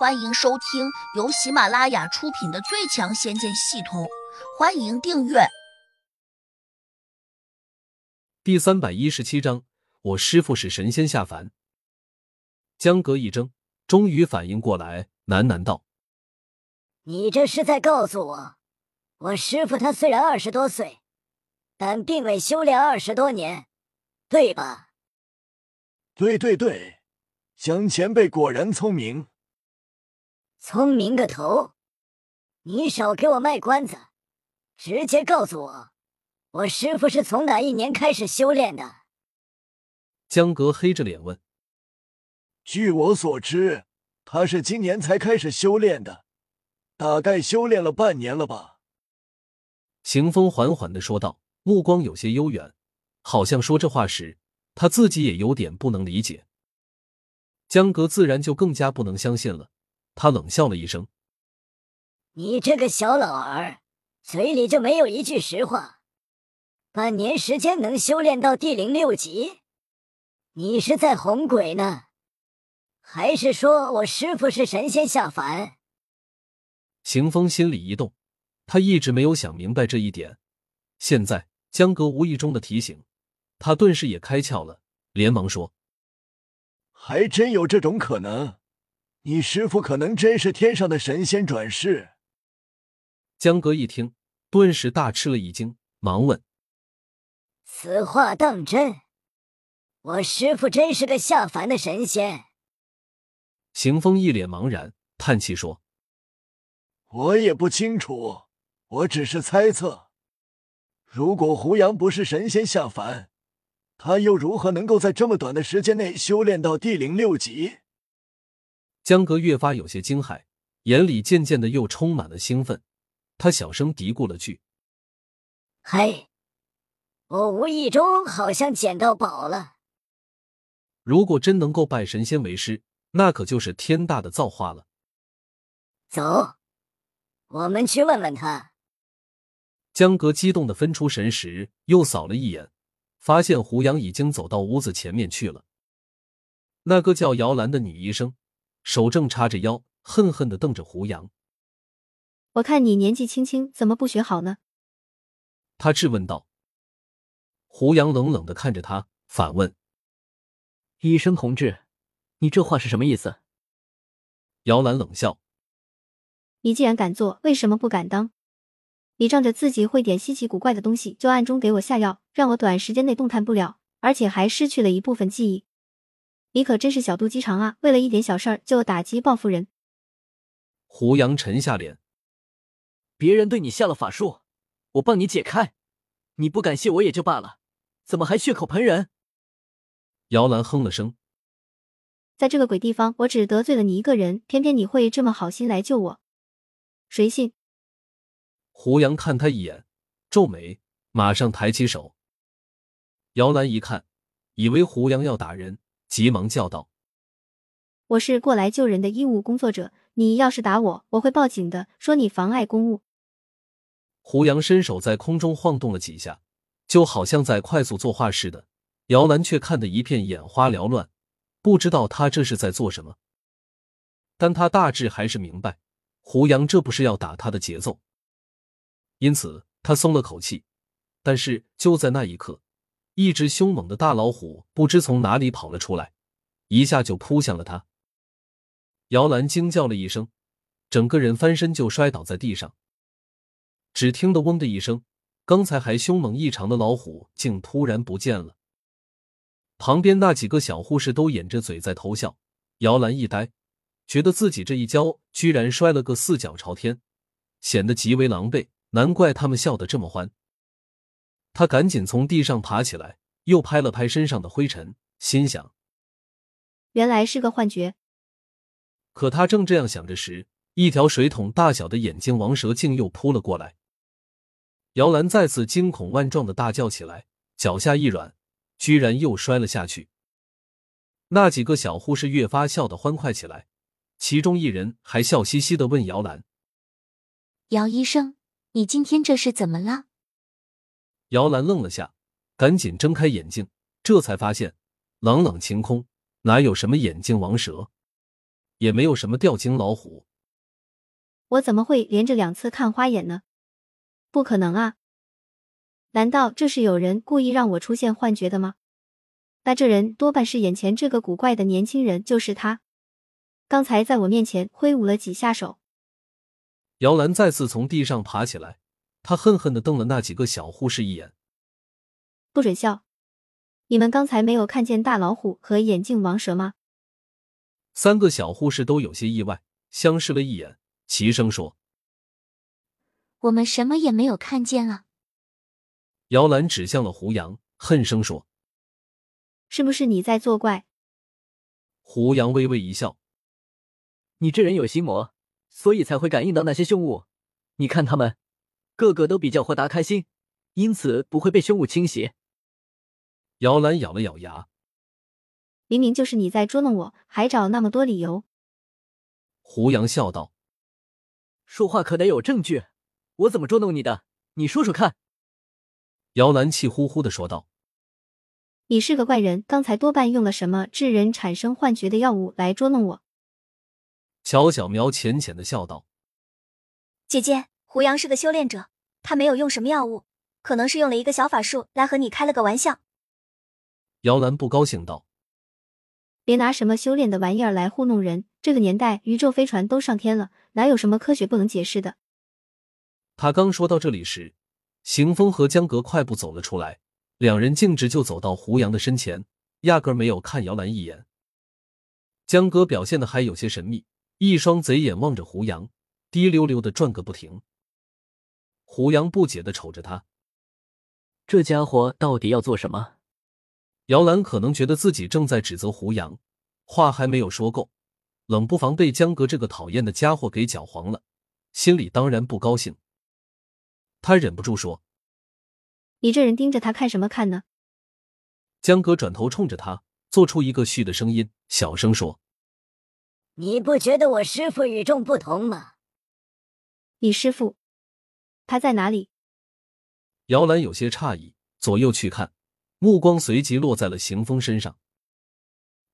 欢迎收听由喜马拉雅出品的《最强仙剑系统》，欢迎订阅。第三百一十七章，我师父是神仙下凡。江阁一怔，终于反应过来，喃喃道：“你这是在告诉我，我师父他虽然二十多岁，但并未修炼二十多年，对吧？”“对对对，江前辈果然聪明。”聪明个头！你少给我卖关子，直接告诉我，我师傅是从哪一年开始修炼的？江格黑着脸问。据我所知，他是今年才开始修炼的，大概修炼了半年了吧。行风缓缓的说道，目光有些悠远，好像说这话时他自己也有点不能理解。江格自然就更加不能相信了。他冷笑了一声：“你这个小老儿，嘴里就没有一句实话。半年时间能修炼到第零六级，你是在哄鬼呢，还是说我师傅是神仙下凡？”行风心里一动，他一直没有想明白这一点，现在江哥无意中的提醒，他顿时也开窍了，连忙说：“还真有这种可能。”你师傅可能真是天上的神仙转世。江哥一听，顿时大吃了一惊，忙问：“此话当真？我师傅真是个下凡的神仙？”邢风一脸茫然，叹气说：“我也不清楚，我只是猜测。如果胡杨不是神仙下凡，他又如何能够在这么短的时间内修炼到第零六级？”江格越发有些惊骇，眼里渐渐的又充满了兴奋。他小声嘀咕了句：“嘿，我无意中好像捡到宝了。如果真能够拜神仙为师，那可就是天大的造化了。”走，我们去问问他。江格激动的分出神识，又扫了一眼，发现胡杨已经走到屋子前面去了。那个叫姚兰的女医生。手正叉着腰，恨恨的瞪着胡杨。我看你年纪轻轻，怎么不学好呢？他质问道。胡杨冷冷的看着他，反问：“医生同志，你这话是什么意思？”姚兰冷笑：“你既然敢做，为什么不敢当？你仗着自己会点稀奇古怪的东西，就暗中给我下药，让我短时间内动弹不了，而且还失去了一部分记忆。”你可真是小肚鸡肠啊！为了一点小事儿就打击报复人。胡杨沉下脸，别人对你下了法术，我帮你解开，你不感谢我也就罢了，怎么还血口喷人？姚兰哼了声，在这个鬼地方，我只得罪了你一个人，偏偏你会这么好心来救我，谁信？胡杨看他一眼，皱眉，马上抬起手。姚兰一看，以为胡杨要打人。急忙叫道：“我是过来救人的医务工作者，你要是打我，我会报警的，说你妨碍公务。”胡杨伸手在空中晃动了几下，就好像在快速作画似的。姚兰却看得一片眼花缭乱，不知道他这是在做什么。但他大致还是明白，胡杨这不是要打他的节奏，因此他松了口气。但是就在那一刻。一只凶猛的大老虎不知从哪里跑了出来，一下就扑向了他。姚兰惊叫了一声，整个人翻身就摔倒在地上。只听得“嗡”的一声，刚才还凶猛异常的老虎竟突然不见了。旁边那几个小护士都掩着嘴在偷笑。姚兰一呆，觉得自己这一跤居然摔了个四脚朝天，显得极为狼狈。难怪他们笑得这么欢。他赶紧从地上爬起来，又拍了拍身上的灰尘，心想：原来是个幻觉。可他正这样想着时，一条水桶大小的眼睛王蛇竟又扑了过来。姚兰再次惊恐万状的大叫起来，脚下一软，居然又摔了下去。那几个小护士越发笑得欢快起来，其中一人还笑嘻嘻的问姚兰：“姚医生，你今天这是怎么了？”姚兰愣了下，赶紧睁开眼睛，这才发现朗朗晴空，哪有什么眼镜王蛇？也没有什么吊睛老虎。我怎么会连着两次看花眼呢？不可能啊！难道这是有人故意让我出现幻觉的吗？那这人多半是眼前这个古怪的年轻人，就是他。刚才在我面前挥舞了几下手。姚兰再次从地上爬起来，她恨恨的瞪了那几个小护士一眼。不准笑！你们刚才没有看见大老虎和眼镜王蛇吗？三个小护士都有些意外，相视了一眼，齐声说：“我们什么也没有看见啊！”姚兰指向了胡杨，恨声说：“是不是你在作怪？”胡杨微微一笑：“你这人有心魔，所以才会感应到那些凶物。你看他们，个个都比较豁达开心，因此不会被凶物侵袭。”姚兰咬了咬牙：“明明就是你在捉弄我，还找那么多理由。”胡杨笑道：“说话可得有证据，我怎么捉弄你的？你说说看。”姚兰气呼呼的说道：“你是个怪人，刚才多半用了什么致人产生幻觉的药物来捉弄我。”乔小苗浅浅的笑道：“姐姐，胡杨是个修炼者，他没有用什么药物，可能是用了一个小法术来和你开了个玩笑。”姚兰不高兴道：“别拿什么修炼的玩意儿来糊弄人！这个年代，宇宙飞船都上天了，哪有什么科学不能解释的？”他刚说到这里时，邢风和江格快步走了出来，两人径直就走到胡杨的身前，压根没有看姚兰一眼。江哥表现的还有些神秘，一双贼眼望着胡杨，滴溜溜的转个不停。胡杨不解的瞅着他，这家伙到底要做什么？姚兰可能觉得自己正在指责胡杨，话还没有说够，冷不防被江格这个讨厌的家伙给搅黄了，心里当然不高兴。他忍不住说：“你这人盯着他看什么看呢？”江格转头冲着他，做出一个嘘的声音，小声说：“你不觉得我师傅与众不同吗？”你师傅他在哪里？姚兰有些诧异，左右去看。目光随即落在了邢风身上。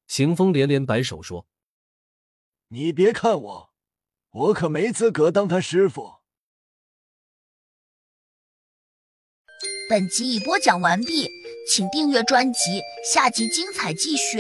邢风连连摆手说：“你别看我，我可没资格当他师傅。”本集已播讲完毕，请订阅专辑，下集精彩继续。